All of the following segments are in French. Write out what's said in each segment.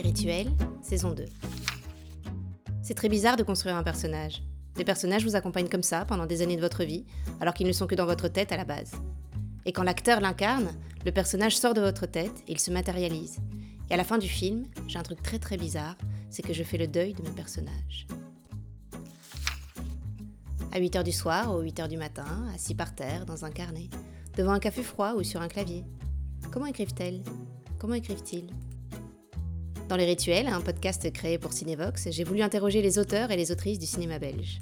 Les rituels, saison 2. C'est très bizarre de construire un personnage. Les personnages vous accompagnent comme ça pendant des années de votre vie, alors qu'ils ne sont que dans votre tête à la base. Et quand l'acteur l'incarne, le personnage sort de votre tête et il se matérialise. Et à la fin du film, j'ai un truc très très bizarre, c'est que je fais le deuil de mes personnages. À 8h du soir ou 8h du matin, assis par terre, dans un carnet, devant un café froid ou sur un clavier. Comment écrivent-elles? Comment écrivent-ils? Dans Les Rituels, un podcast créé pour Cinevox, j'ai voulu interroger les auteurs et les autrices du cinéma belge.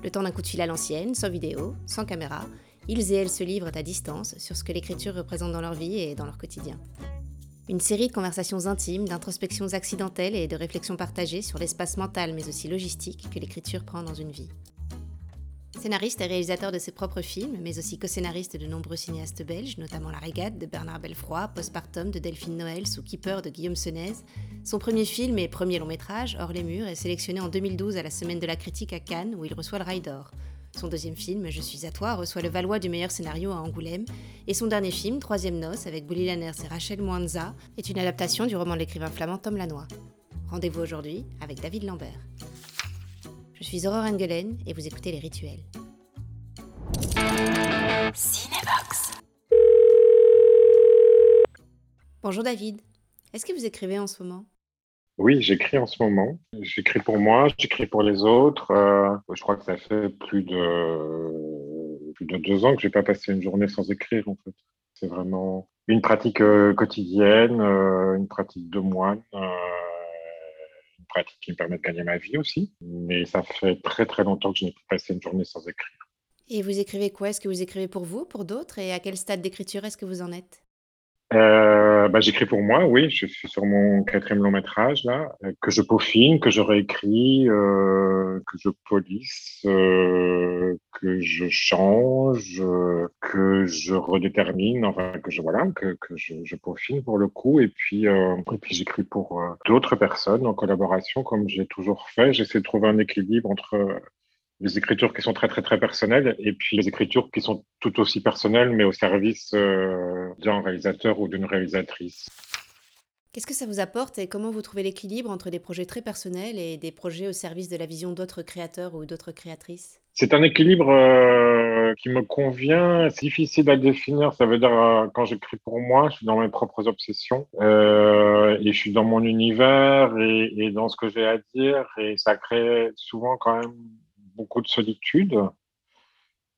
Le temps d'un coup de fil à l'ancienne, sans vidéo, sans caméra, ils et elles se livrent à distance sur ce que l'écriture représente dans leur vie et dans leur quotidien. Une série de conversations intimes, d'introspections accidentelles et de réflexions partagées sur l'espace mental mais aussi logistique que l'écriture prend dans une vie. Scénariste et réalisateur de ses propres films, mais aussi co-scénariste de nombreux cinéastes belges, notamment La Régate de Bernard Belfroy, Postpartum de Delphine Noël sous Keeper de Guillaume Senez, son premier film et premier long métrage, Hors les murs, est sélectionné en 2012 à la Semaine de la critique à Cannes où il reçoit le Rail d'Or. Son deuxième film, Je suis à toi, reçoit le Valois du meilleur scénario à Angoulême. Et son dernier film, Troisième Noce, avec Bouli Lanners et Rachel Mwanza, est une adaptation du roman de l'écrivain flamand Tom Lanois. Rendez-vous aujourd'hui avec David Lambert. Je suis Aurore Engelen et vous écoutez Les Rituels. Cinébox. Bonjour David. Est-ce que vous écrivez en ce moment? Oui, j'écris en ce moment. J'écris pour moi, j'écris pour les autres. Euh, je crois que ça fait plus de, plus de deux ans que je n'ai pas passé une journée sans écrire en fait. C'est vraiment une pratique euh, quotidienne, euh, une pratique de moine pratique qui me permet de gagner ma vie aussi. Mais ça fait très très longtemps que je n'ai plus passé une journée sans écrire. Et vous écrivez quoi? Est-ce que vous écrivez pour vous, pour d'autres? Et à quel stade d'écriture est-ce que vous en êtes? Euh, bah, J'écris pour moi, oui. Je suis sur mon quatrième long métrage, là, euh, que je peaufine, que je réécris, euh, que je polisse, que je change, que je redétermine, enfin, que je, voilà, que, que je, je, peaufine pour le coup. Et puis, et puis j'écris pour d'autres personnes en collaboration, comme j'ai toujours fait. J'essaie de trouver un équilibre entre les écritures qui sont très très très personnelles et puis les écritures qui sont tout aussi personnelles mais au service euh, d'un réalisateur ou d'une réalisatrice. Qu'est-ce que ça vous apporte et comment vous trouvez l'équilibre entre des projets très personnels et des projets au service de la vision d'autres créateurs ou d'autres créatrices? C'est un équilibre euh, qui me convient. C'est difficile à définir. Ça veut dire euh, quand j'écris pour moi, je suis dans mes propres obsessions et je suis dans mon univers et, et dans ce que j'ai à dire et ça crée souvent quand même beaucoup de solitude,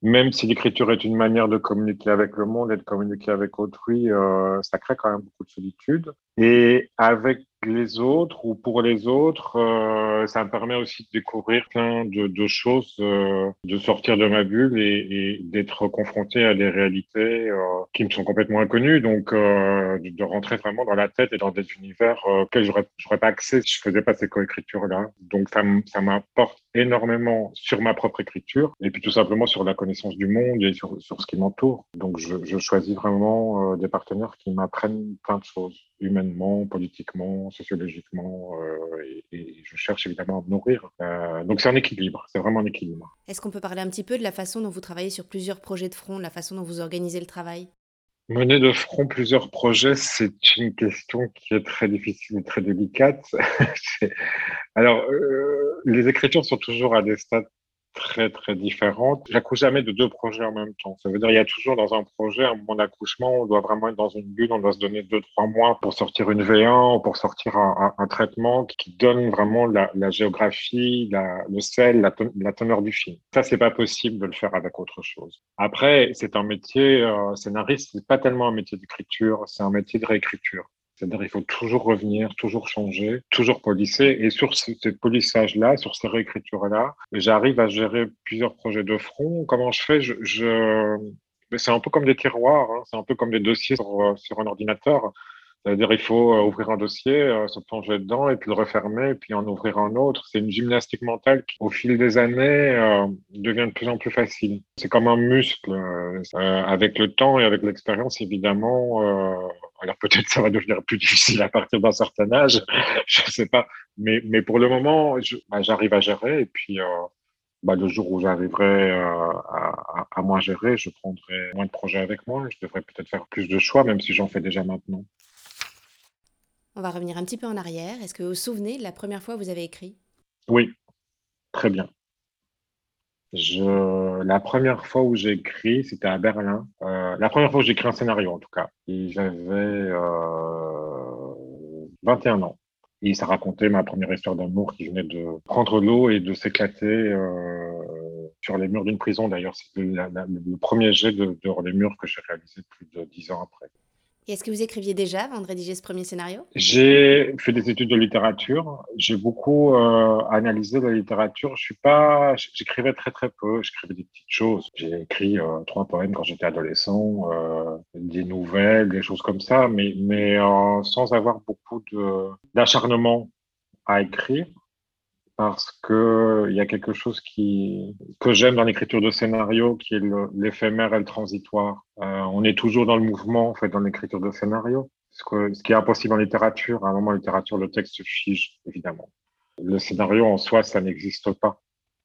même si l'écriture est une manière de communiquer avec le monde et de communiquer avec autrui, euh, ça crée quand même beaucoup de solitude. Et avec les autres ou pour les autres, euh, ça me permet aussi de découvrir plein de, choses, euh, de sortir de ma bulle et, d'être confronté à des réalités euh, qui me sont complètement inconnues. Donc, de, rentrer vraiment dans la tête et dans des univers auxquels j'aurais, j'aurais pas accès si je faisais pas ces coécritures-là. Donc, ça, ça m'apporte énormément sur ma propre écriture et puis tout simplement sur la connaissance du monde et sur, sur ce qui m'entoure. Donc, je, je choisis vraiment des partenaires qui m'apprennent plein de choses, humainement, politiquement, sociologiquement, euh, et, je cherche évidemment à me nourrir. Euh, donc c'est un équilibre, c'est vraiment un équilibre. Est-ce qu'on peut parler un petit peu de la façon dont vous travaillez sur plusieurs projets de front, la façon dont vous organisez le travail? Mener de front plusieurs projets, c'est une question qui est très difficile et très délicate. Alors, euh, les écritures sont toujours à des stades très très différentes. J'accouche jamais de deux projets en même temps. Ça veut dire il y a toujours dans un projet un moment d'accouchement, on doit vraiment être dans une bulle, on doit se donner deux trois mois pour sortir une V1 ou pour sortir un, traitement qui donne vraiment la, géographie, le sel, la, la, teneur du film. Ça c'est pas possible de le faire avec autre chose. Après c'est un métier euh, scénariste, c'est pas tellement un métier d'écriture, c'est un métier de réécriture. C'est-à-dire il faut toujours revenir, toujours changer, toujours polisser. Et sur ce, polissage-là, sur ces réécritures-là, j'arrive à gérer plusieurs projets de front. Comment je fais? Je... C'est un peu comme des tiroirs, hein. c'est un peu comme des dossiers sur, sur un ordinateur. C'est-à-dire, il faut euh, ouvrir un dossier, euh, se plonger dedans et puis le refermer, puis en ouvrir un autre. C'est une gymnastique mentale qui, au fil des années, euh, devient de plus en plus facile. C'est comme un muscle. avec le temps et avec l'expérience, évidemment, alors peut-être ça va devenir plus difficile à partir d'un certain âge, je ne sais pas. Mais, mais pour le moment, bah, j'arrive à gérer. Et puis, bah, le jour où j'arriverai à, à, moins gérer, je prendrai moins de projets avec moi. Je devrais peut-être faire plus de choix, même si j'en fais déjà maintenant. On va revenir un petit peu en arrière. Est-ce que vous vous souvenez de la première fois où vous avez écrit? Oui, très bien. Je, la première fois où j'ai écrit, c'était à Berlin. Euh, la première fois où j'ai écrit un scénario, en tout cas. J'avais euh, 21 ans. Et ça racontait ma première histoire d'amour qui venait de prendre l'eau et de s'éclater euh, sur les murs d'une prison. D'ailleurs, c'est le premier jet de, de les murs que j'ai réalisé plus de dix ans après. Et est-ce que vous écriviez déjà avant de rédiger ce premier scénario? J'ai fait des études de littérature. J'ai beaucoup euh, analysé la littérature. Je suis pas, j'écrivais très très peu. J'écrivais des petites choses. J'ai écrit euh, trois poèmes quand j'étais adolescent, euh, des nouvelles, des choses comme ça, mais mais sans avoir beaucoup de d'acharnement à écrire parce que il y a quelque chose qui que j'aime dans l'écriture de scénario, qui est l'éphémère et le transitoire. Euh, on est toujours dans le mouvement, en fait, dans l'écriture de scénario. Ce, que, ce qui est impossible en littérature. À un moment, en littérature, le texte se fige, évidemment. Le scénario en soi, ça n'existe pas.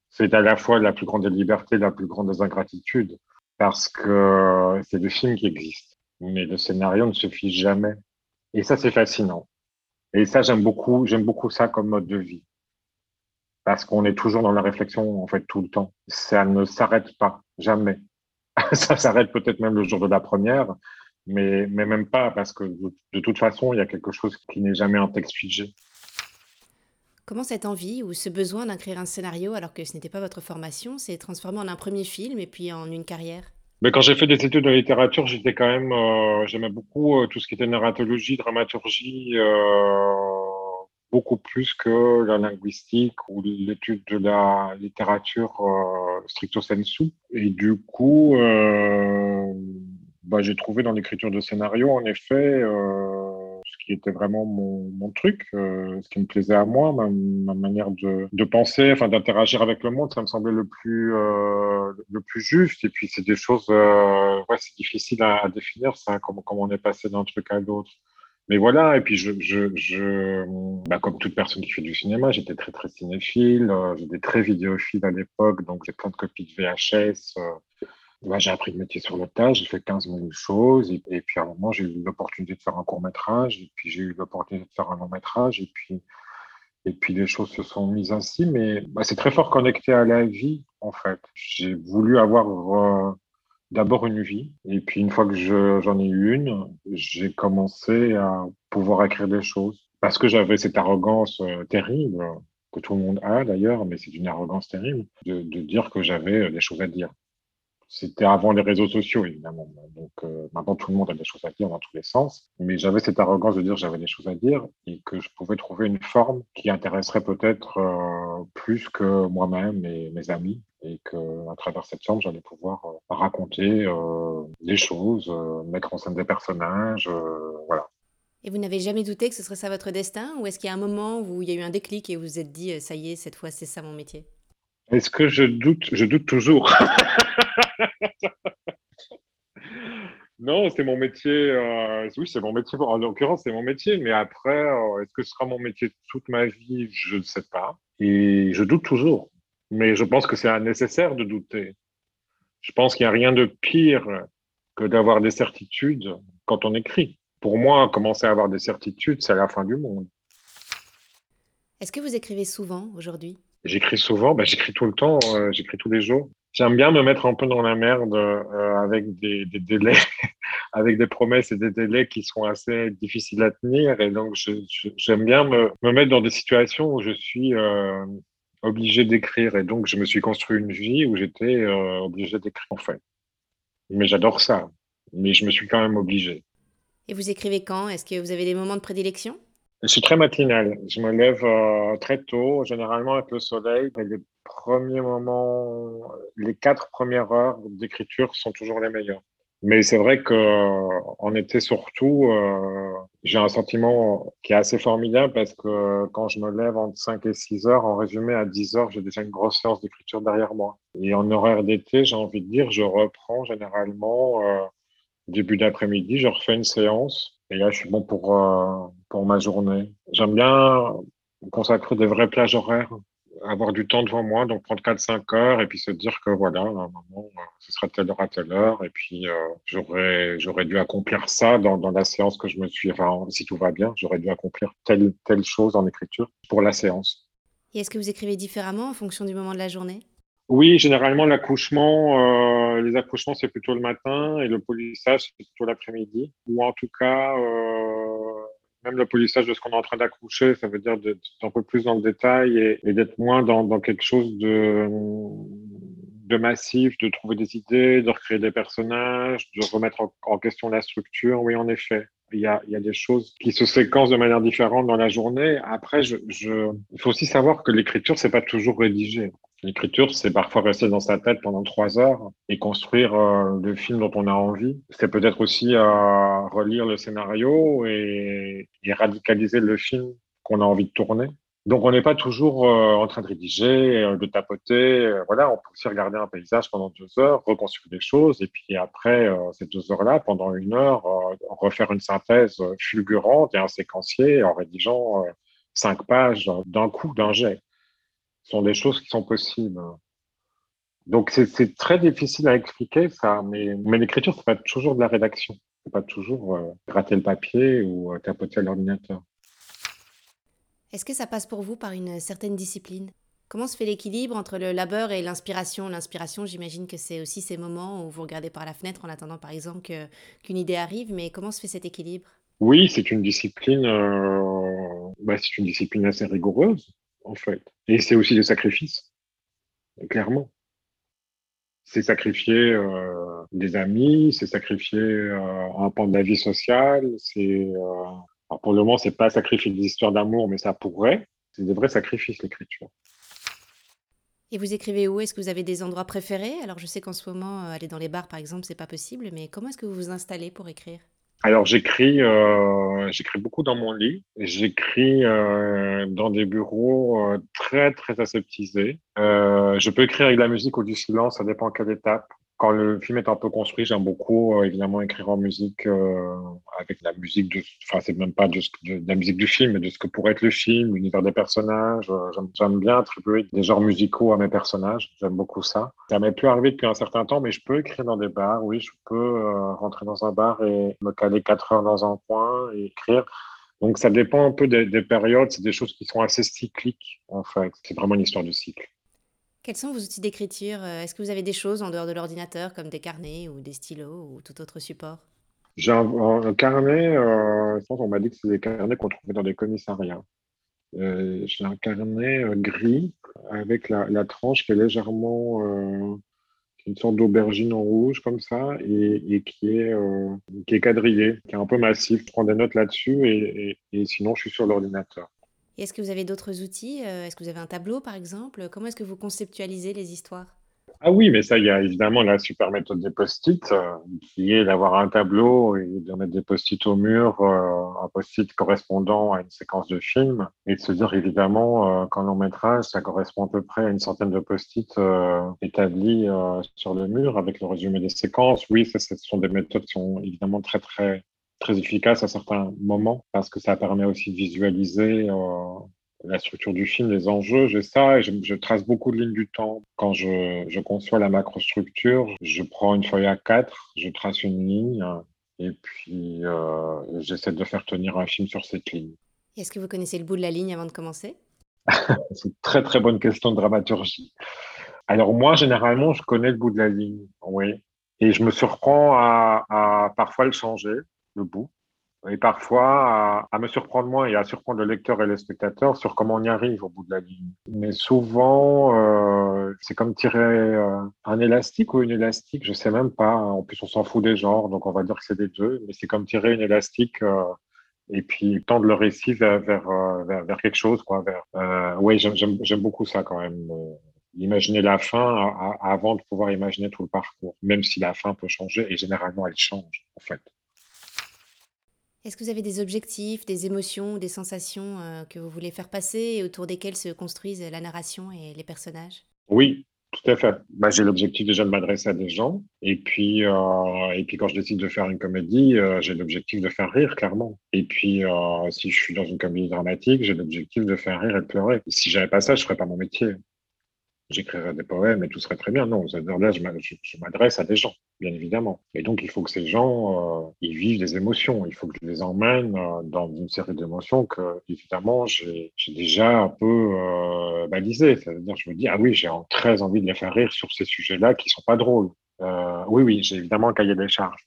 C'est à la fois la plus grande des libertés, la plus grande des parce que c'est le film qui existe. Mais le scénario ne se fige jamais. Et ça, c'est fascinant. Et ça, j'aime beaucoup, j'aime beaucoup ça comme mode de vie parce qu'on est toujours dans la réflexion en fait tout le temps. Ça ne s'arrête pas, jamais. ça s'arrête peut-être même le jour de la première, mais, mais même pas parce que de, toute façon, il y a quelque chose qui n'est jamais un texte figé. Comment cette envie ou ce besoin d'écrire un scénario alors que ce n'était pas votre formation s'est transformé en un premier film et puis en une carrière? Mais quand j'ai fait des études de littérature, j'étais quand même, euh, j'aimais beaucoup euh, tout ce qui était narratologie, dramaturgie, euh, beaucoup plus que la linguistique ou l'étude de la littérature euh, stricto sensu. Et du coup, euh, bah, j'ai trouvé dans l'écriture de scénario, en effet, euh, ce qui était vraiment mon, mon truc, euh, ce qui me plaisait à moi, ma, ma manière de, de, penser, enfin d'interagir avec le monde, ça me semblait le plus euh, le plus juste. Et puis c'est des choses, euh, ouais, c'est difficile à, définir ça, comment comment on est passé d'un truc à l'autre. Mais voilà, et puis je, je, je bah, comme toute personne qui fait du cinéma, j'étais très très cinéphile, euh, j'étais très vidéophile à l'époque, donc j'ai plein de copies de VHS. Euh, bah, j'ai appris le métier sur le tas, j'ai fait 15 000 choses, et, puis à un moment j'ai eu l'opportunité de faire un court métrage, et puis j'ai eu l'opportunité de faire un long métrage, et puis et puis les choses se sont mises ainsi, mais bah, c'est très fort connecté à la vie en fait. J'ai voulu avoir euh, d'abord une vie. Et puis une fois que j'en ai eu une, j'ai commencé à pouvoir écrire des choses. Parce que j'avais cette arrogance euh, terrible, que tout le monde a d'ailleurs, mais c'est une arrogance terrible, de, de dire que j'avais des choses à dire. C'était avant les réseaux sociaux, évidemment. Donc euh, maintenant, tout le monde a des choses à dire dans tous les sens. Mais j'avais cette arrogance de dire que j'avais des choses à dire et que je pouvais trouver une forme qui intéresserait peut-être euh, plus que moi-même et mes amis. Et qu'à travers cette forme, j'allais pouvoir euh, raconter des choses, mettre en scène des personnages. voilà. Et vous n'avez jamais douté que ce serait ça votre destin Ou est-ce qu'il y a un moment où il y a eu un déclic et vous vous êtes dit, ça y est, cette fois, c'est ça mon métier? Est-ce que je doute Je doute toujours? non, c'est mon métier. Euh, oui, c'est mon métier. En l'occurrence, c'est mon métier. Mais après, euh, est-ce que ce sera mon métier toute ma vie? Je ne sais pas. Et je doute toujours. Mais je pense que c'est nécessaire de douter. Je pense qu'il n'y a rien de pire que d'avoir des certitudes quand on écrit. Pour moi, commencer à avoir des certitudes, c'est la fin du monde. Est-ce que vous écrivez souvent aujourd'hui? J'écris souvent, bah, j'écris tout le temps, euh, j'écris tous les jours. J'aime bien me mettre un peu dans la merde euh, avec des, délais, avec des promesses et des délais qui sont assez difficiles à tenir. Et donc, j'aime bien me, me, mettre dans des situations où je suis euh, obligé d'écrire. Et donc, je me suis construit une vie où j'étais euh, obligé d'écrire, en fait. Mais j'adore ça. Mais je me suis quand même obligé. Et vous écrivez quand? Est-ce que vous avez des moments de prédilection? Je suis très matinal. Je me lève euh, très tôt, généralement avec le soleil. Mais les premiers moments, les quatre premières heures d'écriture sont toujours les meilleures. Mais c'est vrai que en été surtout, euh, j'ai un sentiment qui est assez formidable parce que quand je me lève entre 5 et 6 heures, en résumé à 10 heures, j'ai déjà une grosse séance d'écriture derrière moi. Et en horaire d'été, j'ai envie de dire, je reprends généralement euh, début d'après-midi, je refais une séance et là, je suis bon pour, euh, pour ma journée. J'aime bien consacrer des vraies plages horaires avoir du temps devant moi, donc prendre 4-5 heures et puis se dire que voilà, à un moment, euh, ce sera telle heure à telle heure et puis euh, j'aurais, j'aurais dû accomplir ça dans, dans la séance que je me suis, enfin, si tout va bien, j'aurais dû accomplir telle, telle chose en écriture pour la séance. Et est-ce que vous écrivez différemment en fonction du moment de la journée? Oui, généralement, l'accouchement, euh, les accouchements, c'est plutôt le matin et le polissage, c'est plutôt l'après-midi. Ou en tout cas, euh, même le polissage de ce qu'on est en train d'accoucher, ça veut dire d'être un peu plus dans le détail et, d'être moins dans, quelque chose de, de massif, de trouver des idées, de recréer des personnages, de remettre en, question la structure. Oui, en effet. Il y, a, il y a des choses qui se séquencent de manière différente dans la journée. Après, je, je... il faut aussi savoir que l'écriture, c'est pas toujours rédigé. L'écriture, c'est parfois rester dans sa tête pendant trois heures et construire euh, le film dont on a envie. C'est peut-être aussi euh, relire le scénario et, radicaliser le film qu'on a envie de tourner. Donc, on n'est pas toujours euh, en train de rédiger, euh, de tapoter. Voilà, on peut aussi regarder un paysage pendant deux heures, reconstruire des choses, et puis après ces deux heures-là, pendant une heure, refaire une synthèse fulgurante et un séquencier en rédigeant cinq pages d'un coup, d'un jet. Ce sont des choses qui sont possibles. Donc, c'est très difficile à expliquer ça, mais, mais l'écriture, c'est pas toujours de la rédaction. C'est pas toujours gratter le papier ou tapoter à l'ordinateur. Est-ce que ça passe pour vous par une certaine discipline? Comment se fait l'équilibre entre le labeur et l'inspiration? L'inspiration, j'imagine que c'est aussi ces moments où vous regardez par la fenêtre en attendant, par exemple, qu'une idée arrive, mais comment se fait cet équilibre? Oui, c'est une discipline, euh, bah, c'est une discipline assez rigoureuse, en fait. Et c'est aussi des sacrifices, clairement. C'est sacrifier euh, des amis, c'est sacrifier euh, un pan de la vie sociale, c'est alors pour le moment, c'est pas sacrifier des histoires d'amour, mais ça pourrait. C'est des vrais sacrifices, l'écriture. Et vous écrivez où? Est-ce que vous avez des endroits préférés? Alors je sais qu'en ce moment, aller dans les bars, par exemple, c'est pas possible, mais comment est-ce que vous vous installez pour écrire? Alors j'écris, euh, j'écris beaucoup dans mon lit. J'écris euh, dans des bureaux euh, très très aseptisés. Euh, je peux écrire avec de la musique ou du silence, ça dépend à quelle étape quand le film est un peu construit, j'aime beaucoup euh, évidemment écrire en musique euh, avec la musique enfin c'est même pas de, de, de, la musique du film, mais de ce que pourrait être le film, l'univers des personnages. Euh, j'aime bien attribuer des genres musicaux à mes personnages. J'aime beaucoup ça. Ça m'est plus arrivé depuis un certain temps, mais je peux écrire dans des bars. Oui, je peux rentrer dans un bar et me caler quatre heures dans un coin et écrire. Donc ça dépend un peu des, des périodes. C'est des choses qui sont assez cycliques en fait. C'est vraiment une histoire de cycle. Quels sont vos outils d'écriture Est-ce que vous avez des choses en dehors de l'ordinateur, comme des carnets ou des stylos ou tout autre support? J'ai un, carnet, euh, qu'on m'a dit que c'est des carnets qu'on trouvait dans des commissariats. Euh, J'ai un carnet euh, gris avec la, tranche qui est légèrement, euh, une sorte d'aubergine en rouge comme ça, et, qui, est, euh, qui est quadrillé, qui est un peu massif. Je prends des notes là-dessus et, et sinon je suis sur l'ordinateur. Est-ce que vous avez d'autres outils euh, Est-ce que vous avez un tableau, par exemple? Comment est-ce que vous conceptualisez les histoires? Ah oui, mais ça, il y a évidemment la super méthode des post-it, euh, qui est d'avoir un tableau et de mettre des post-it au mur, euh, un post-it correspondant à une séquence de film, et de se dire évidemment qu'en long métrage, ça correspond à peu près à une centaine de post-it établis sur le mur avec le résumé des séquences. Oui, ce sont des méthodes qui sont évidemment très très très efficace à certains moments parce que ça permet aussi de visualiser euh, la structure du film, les enjeux. J'ai ça et je, je, trace beaucoup de lignes du temps. Quand je, je conçois la macrostructure, je prends une feuille A4, je trace une ligne et puis euh, j'essaie de faire tenir un film sur cette ligne. Est-ce que vous connaissez le bout de la ligne avant de commencer? C'est une très très bonne question de dramaturgie. Alors moi, généralement, je connais le bout de la ligne, oui. Et je me surprends à, à parfois le changer le bout, et parfois à, me surprendre moins et à surprendre le lecteur et le spectateur sur comment on y arrive au bout de la ligne. Mais souvent, euh, c'est comme tirer euh, un élastique ou une élastique, je sais même pas. En plus, on s'en fout des genres, donc on va dire que c'est des deux, mais c'est comme tirer une élastique. Euh, et puis tendre le récit vers, vers, quelque chose. Quoi, vers, oui, j'aime beaucoup ça quand même. Imaginer la fin avant de pouvoir imaginer tout le parcours, même si la fin peut changer, et généralement elle change en fait. Est-ce que vous avez des objectifs, des émotions, des sensations euh, que vous voulez faire passer et autour desquelles se construisent la narration et les personnages? Oui, Tout à fait. Bah, j'ai l'objectif déjà de m'adresser à des gens. Et puis, euh, et puis quand je décide de faire une comédie, euh, j'ai l'objectif de faire rire, clairement. Et puis, si je suis dans une comédie dramatique, j'ai l'objectif de faire rire et de pleurer. si j'avais pas ça, je ferais pas mon métier j'écrirais des poèmes et tout serait très bien. Non, là, je m'adresse à des gens, bien évidemment. Et donc, il faut que ces gens, euh, ils vivent des émotions. Il faut que je les emmène euh, dans une série d'émotions que, évidemment, j'ai déjà un peu euh, balisées. C'est-à-dire, je me dis, ah oui, j'ai très envie de les faire rire sur ces sujets-là qui sont pas drôles. Euh, oui, oui, j'ai évidemment un cahier des charges.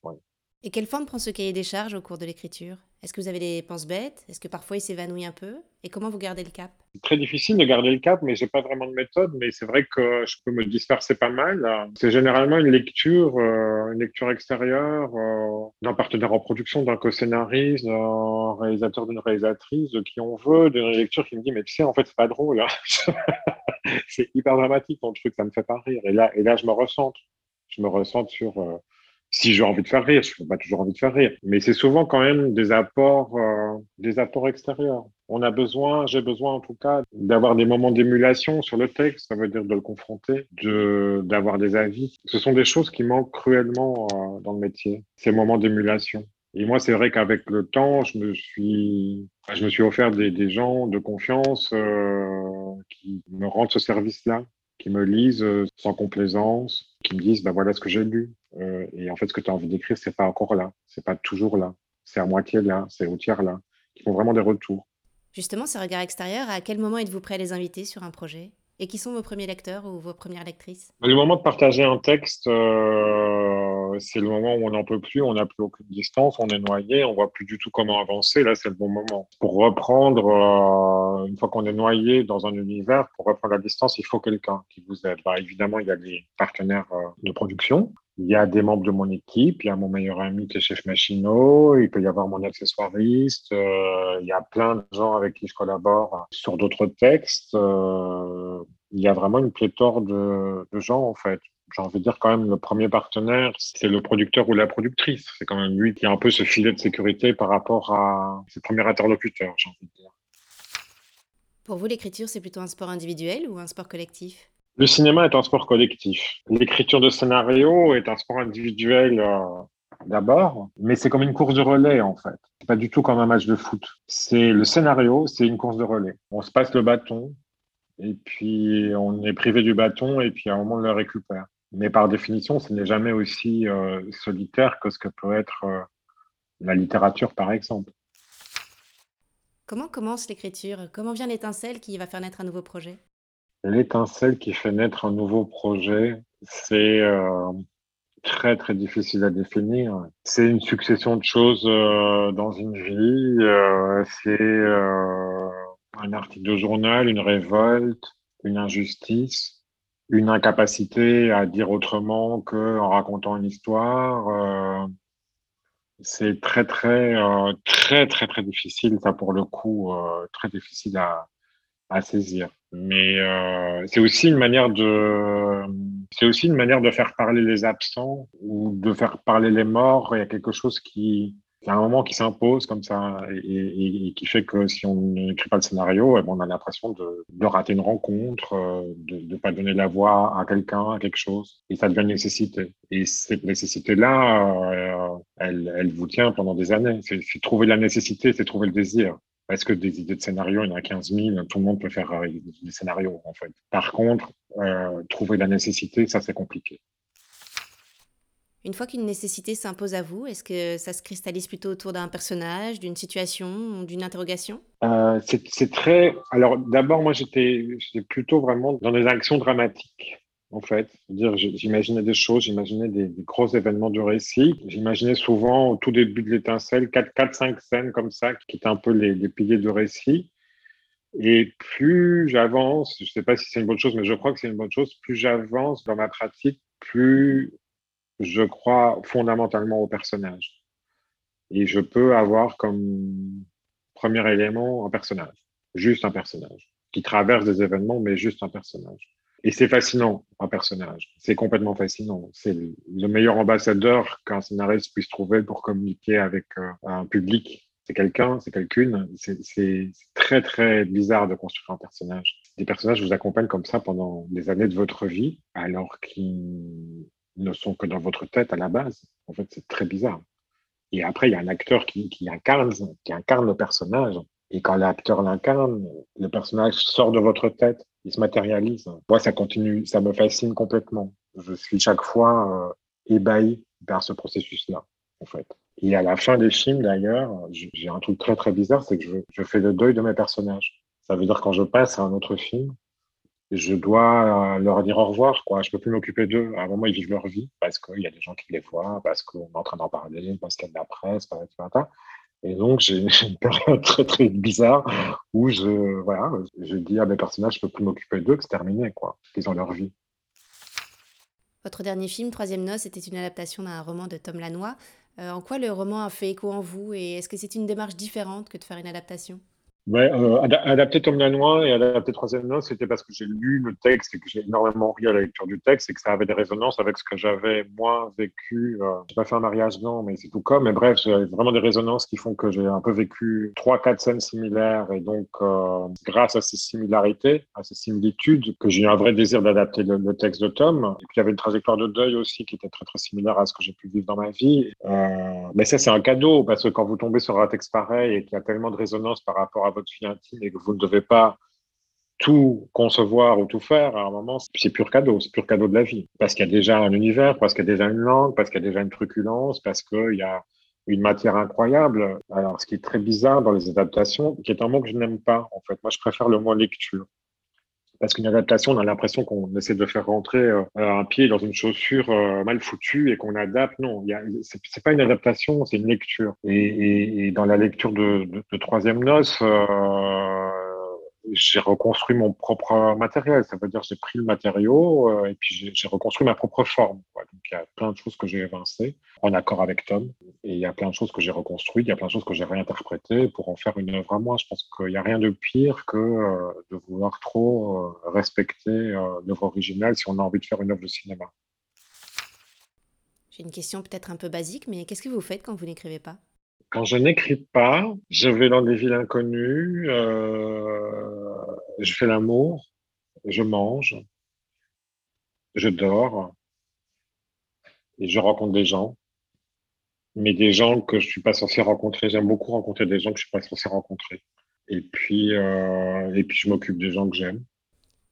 Et quelle forme prend ce cahier des charges au cours de l'écriture? Est-ce que vous avez des penses bêtes? Est-ce que parfois il s'évanouit un peu? Et comment vous gardez le cap? C'est très difficile de garder le cap, mais j'ai pas vraiment de méthode. Mais c'est vrai que je peux me disperser pas mal. C'est généralement une lecture, euh, une lecture extérieure euh, d'un partenaire en production, d'un co-scénariste, d'un réalisateur, d'une réalisatrice, de qui on veut, d'une lecture qui me dit mais tu sais en fait c'est pas drôle. Hein. c'est hyper dramatique ton truc, ça me fait pas rire. Et là, je me ressens. Je me ressens sur euh, si j'ai envie de faire rire, je n'ai pas toujours envie de faire rire, mais c'est souvent quand même des apports, euh, des apports extérieurs. On a besoin, j'ai besoin en tout cas, d'avoir des moments d'émulation sur le texte, ça veut dire de le confronter, de d'avoir des avis. Ce sont des choses qui manquent cruellement euh, dans le métier, ces moments d'émulation. Et moi, c'est vrai qu'avec le temps, je me suis, je me suis offert des, gens de confiance euh, qui me rendent ce service-là, qui me lisent sans complaisance, qui me disent, ben voilà ce que j'ai lu, euh, et en fait, ce que tu as envie d'écrire, c'est pas encore là, c'est pas toujours là, c'est à moitié là, c'est au tiers là, qui font vraiment des retours. Justement, ce regard extérieur, à quel moment êtes-vous prêt à les inviter sur un projet? Et qui sont vos premiers lecteurs ou vos premières lectrices? Le moment de partager un texte, euh, c'est le moment où on n'en peut plus, on n'a plus aucune distance, on est noyé, on voit plus du tout comment avancer. Là, c'est le bon moment. Pour reprendre, euh, une fois qu'on est noyé dans un univers, pour reprendre la distance, il faut quelqu'un qui vous aide. Bah, évidemment, il y a des partenaires de production, il y a des membres de mon équipe, il y a mon meilleur ami qui est chef machinot, il peut y avoir mon accessoiriste, euh, il y a plein de gens avec qui je collabore sur d'autres textes. Euh, il y a vraiment une pléthore de, de gens en fait. J'ai envie de dire quand même le premier partenaire, c'est le producteur ou la productrice. C'est quand même lui qui a un peu ce filet de sécurité par rapport à ses premiers interlocuteurs, j'ai envie de dire. Pour vous, l'écriture, c'est plutôt un sport individuel ou un sport collectif? Le cinéma est un sport collectif. L'écriture de scénario est un sport individuel euh, d'abord, mais c'est comme une course de relais en fait. C'est pas du tout comme un match de foot. C'est le scénario, c'est une course de relais. On se passe le bâton et puis on est privé du bâton et puis à un moment on le récupère. Mais par définition, ce n'est jamais aussi euh, solitaire que ce que peut être euh, la littérature par exemple. Comment commence l'écriture? Comment vient l'étincelle qui va faire naître un nouveau projet? L'étincelle qui fait naître un nouveau projet, c'est euh, très très difficile à définir. C'est une succession de choses dans une vie. C'est un article de journal, une révolte, une injustice, une incapacité à dire autrement qu'en racontant une histoire. c'est très très très très très difficile, ça pour le coup, très difficile à, à saisir. Mais euh, c'est aussi une manière de, c'est aussi une manière de faire parler les absents ou de faire parler les morts. Il y a quelque chose qui, il y a un moment qui s'impose comme ça et, qui fait que si on n'écrit pas le scénario, eh ben, on a l'impression de, rater une rencontre, euh, de ne pas donner la voix à quelqu'un, à quelque chose. Et ça devient une nécessité. Et cette nécessité-là, euh, elle, vous tient pendant des années. C'est trouver la nécessité, c'est trouver le désir. Parce que des idées de scénario, il y en a 15 000, tout le monde peut faire euh, des scénarios, en fait. Par contre, trouver la nécessité, ça, c'est compliqué. Une fois qu'une nécessité s'impose à vous, est-ce que ça se cristallise plutôt autour d'un personnage, d'une situation, d'une interrogation? Euh, C'est très. Alors, d'abord, moi, j'étais plutôt vraiment dans des actions dramatiques en fait. dire J'imaginais des choses, j'imaginais des, gros événements du récit. J'imaginais souvent au tout début de l'étincelle 4-5 scènes comme ça qui étaient un peu les, piliers du récit. Et plus j'avance, je ne sais pas si c'est une bonne chose, mais je crois que c'est une bonne chose, plus j'avance dans ma pratique, plus je crois fondamentalement au personnage. Et je peux avoir comme premier élément un personnage, juste un personnage, qui traverse des événements, mais juste un personnage. Et c'est fascinant, un personnage. C'est complètement fascinant. C'est le meilleur ambassadeur qu'un scénariste puisse trouver pour communiquer avec euh, un public. C'est quelqu'un, c'est quelqu'une. C'est très, très bizarre de construire un personnage. des personnages vous accompagnent comme ça pendant des années de votre vie, alors qu'ils ne sont que dans votre tête à la base. En fait, c'est très bizarre. Et après, il y a un acteur qui, incarne, qui incarne le personnage. Et quand l'acteur l'incarne, le personnage sort de votre tête, il se matérialise. Moi, ça continue, ça me fascine complètement. Je suis chaque fois euh, ébahi par ce processus-là, en fait. Et à la fin des films, d'ailleurs, j'ai un truc très très bizarre, c'est que je, fais le deuil de mes personnages. Ça veut dire quand je passe à un autre film, je dois euh, leur dire au revoir. Je peux plus m'occuper d'eux. À un moment, ils vivent leur vie parce qu'il y a des gens qui les voient, parce qu'on est en train d'en parler, parce qu'il y a de la presse, etc. Et donc, j'ai une période très, très bizarre où je, voilà, je dis à mes personnages, je peux plus m'occuper d'eux, que c'est terminé, quoi. Ils ont leur vie. Votre dernier film, Troisième Noce, était une adaptation d'un roman de Tom Lanois. Euh, en quoi le roman a fait écho en vous et est-ce que c'est une démarche différente que de faire une adaptation? Ouais, euh, adapter Tom Lanois et adapter Troisième Noce, c'était parce que j'ai lu le texte et que j'ai énormément ri à la lecture du texte et que ça avait des résonances avec ce que j'avais moi vécu. Euh, j'ai pas fait un mariage, non, mais c'est tout comme. Mais bref, j'ai vraiment des résonances qui font que j'ai un peu vécu trois, quatre scènes similaires et donc euh, grâce à ces similarités, à ces similitudes, que j'ai eu un vrai désir d'adapter le, texte de Tom. Et puis il y avait une trajectoire de deuil aussi qui était très très similaire à ce que j'ai pu vivre dans ma vie. Euh, mais ça c'est un cadeau parce que quand vous tombez sur un texte pareil et qu'il y a tellement de résonance par rapport à votre intime et que vous ne devez pas tout concevoir ou tout faire, à un moment, c'est pur cadeau, c'est pur cadeau de la vie. Parce qu'il y a déjà un univers, parce qu'il y a déjà une langue, parce qu'il y a déjà une truculence, parce qu'il y a une matière incroyable. Alors, ce qui est très bizarre dans les adaptations, qui est un mot que je n'aime pas, en fait. Moi, je préfère le mot lecture. Parce qu'une adaptation, on a l'impression qu'on essaie de faire rentrer euh, un pied dans une chaussure euh, mal foutue et qu'on adapte. Non, c'est pas une adaptation, c'est une lecture. Et, dans la lecture de Troisième Noce, euh, j'ai reconstruit mon propre matériel. Ça veut dire j'ai pris le matériau euh, et puis j'ai reconstruit ma propre forme. Donc il y a plein de choses que j'ai évincées en accord avec Tom et il y a plein de choses que j'ai reconstruites, il y a plein de choses que j'ai réinterprétées pour en faire une œuvre à moi. Je pense qu'il n'y a rien de pire que euh, de vouloir trop euh, respecter l'œuvre originale si on a envie de faire une œuvre de cinéma. J'ai une question peut-être un peu basique, mais qu'est-ce que vous faites quand vous n'écrivez pas? Quand je n'écris pas, je vais dans des villes inconnues, euh, je fais l'amour, je mange, je dors et je rencontre des gens. Mais des gens que je suis pas censé rencontrer. J'aime beaucoup rencontrer des gens que je suis pas censé rencontrer. Et puis, euh, et puis je m'occupe des gens que j'aime.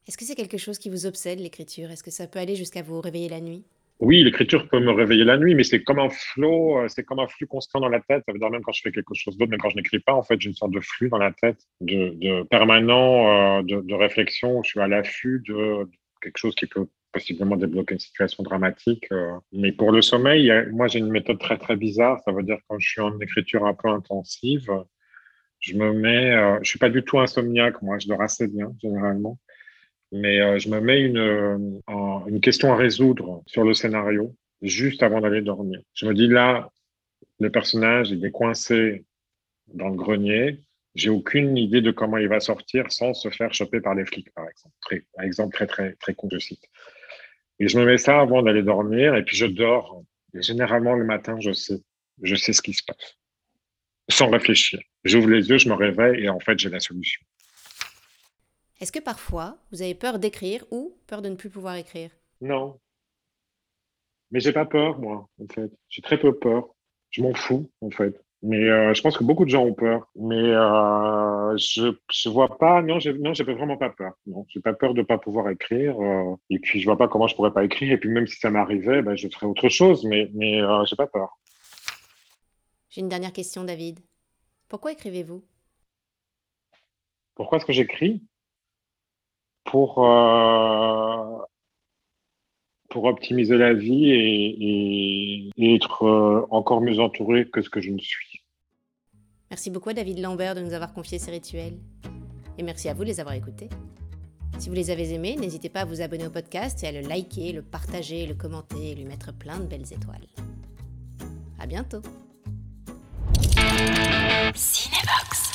Est-ce que c'est quelque chose qui vous obsède, l'écriture? Est-ce que ça peut aller jusqu'à vous réveiller la nuit? Oui, l'écriture peut me réveiller la nuit, mais c'est comme un flot, euh, c'est comme un flux constant dans la tête. Ça veut dire même quand je fais quelque chose d'autre, même quand je n'écris pas, en fait, j'ai une sorte de flux dans la tête, de, permanent, euh, de, de, réflexion. Je suis à l'affût de, quelque chose qui peut possiblement débloquer une situation dramatique. Euh. Mais pour le sommeil, moi, j'ai une méthode très très bizarre. Ça veut dire quand je suis en écriture un peu intensive, je me mets, euh, je suis pas du tout insomniaque. Moi, je dors assez bien généralement mais euh, je me mets une, euh, une question à résoudre sur le scénario juste avant d'aller dormir. Je me dis là, le personnage, il est coincé dans le grenier. J'ai aucune idée de comment il va sortir sans se faire choper par les flics, par exemple. Très, un exemple très, très, très con, je cite. Et je me mets ça avant d'aller dormir et puis je dors. Et généralement, le matin, je sais, je sais ce qui se passe. Sans réfléchir. J'ouvre les yeux, je me réveille et en fait, j'ai la solution. Est-ce que parfois, vous avez peur d'écrire ou peur de ne plus pouvoir écrire? Non. Mais j'ai pas peur, moi, en fait. J'ai très peu peur. Je m'en fous, en fait. Mais euh, je pense que beaucoup de gens ont peur. Mais euh, je je vois pas. Non, j'ai non, j'ai vraiment pas peur. Non, j'ai pas peur de pas pouvoir écrire. Euh, et puis je vois pas comment je pourrais pas écrire. Et puis même si ça m'arrivait, ben, je ferais autre chose. Mais mais euh, j'ai pas peur. J'ai une dernière question, David. Pourquoi écrivez-vous? Pourquoi est-ce que j'écris? Pour, euh, pour optimiser la vie et, et, et être euh, encore mieux entouré que ce que je ne suis. Merci beaucoup à David Lambert de nous avoir confié ces rituels. Et merci à vous de les avoir écoutés. Si vous les avez aimés, n'hésitez pas à vous abonner au podcast et à le liker, le partager, le commenter et lui mettre plein de belles étoiles. À bientôt. Cinebox.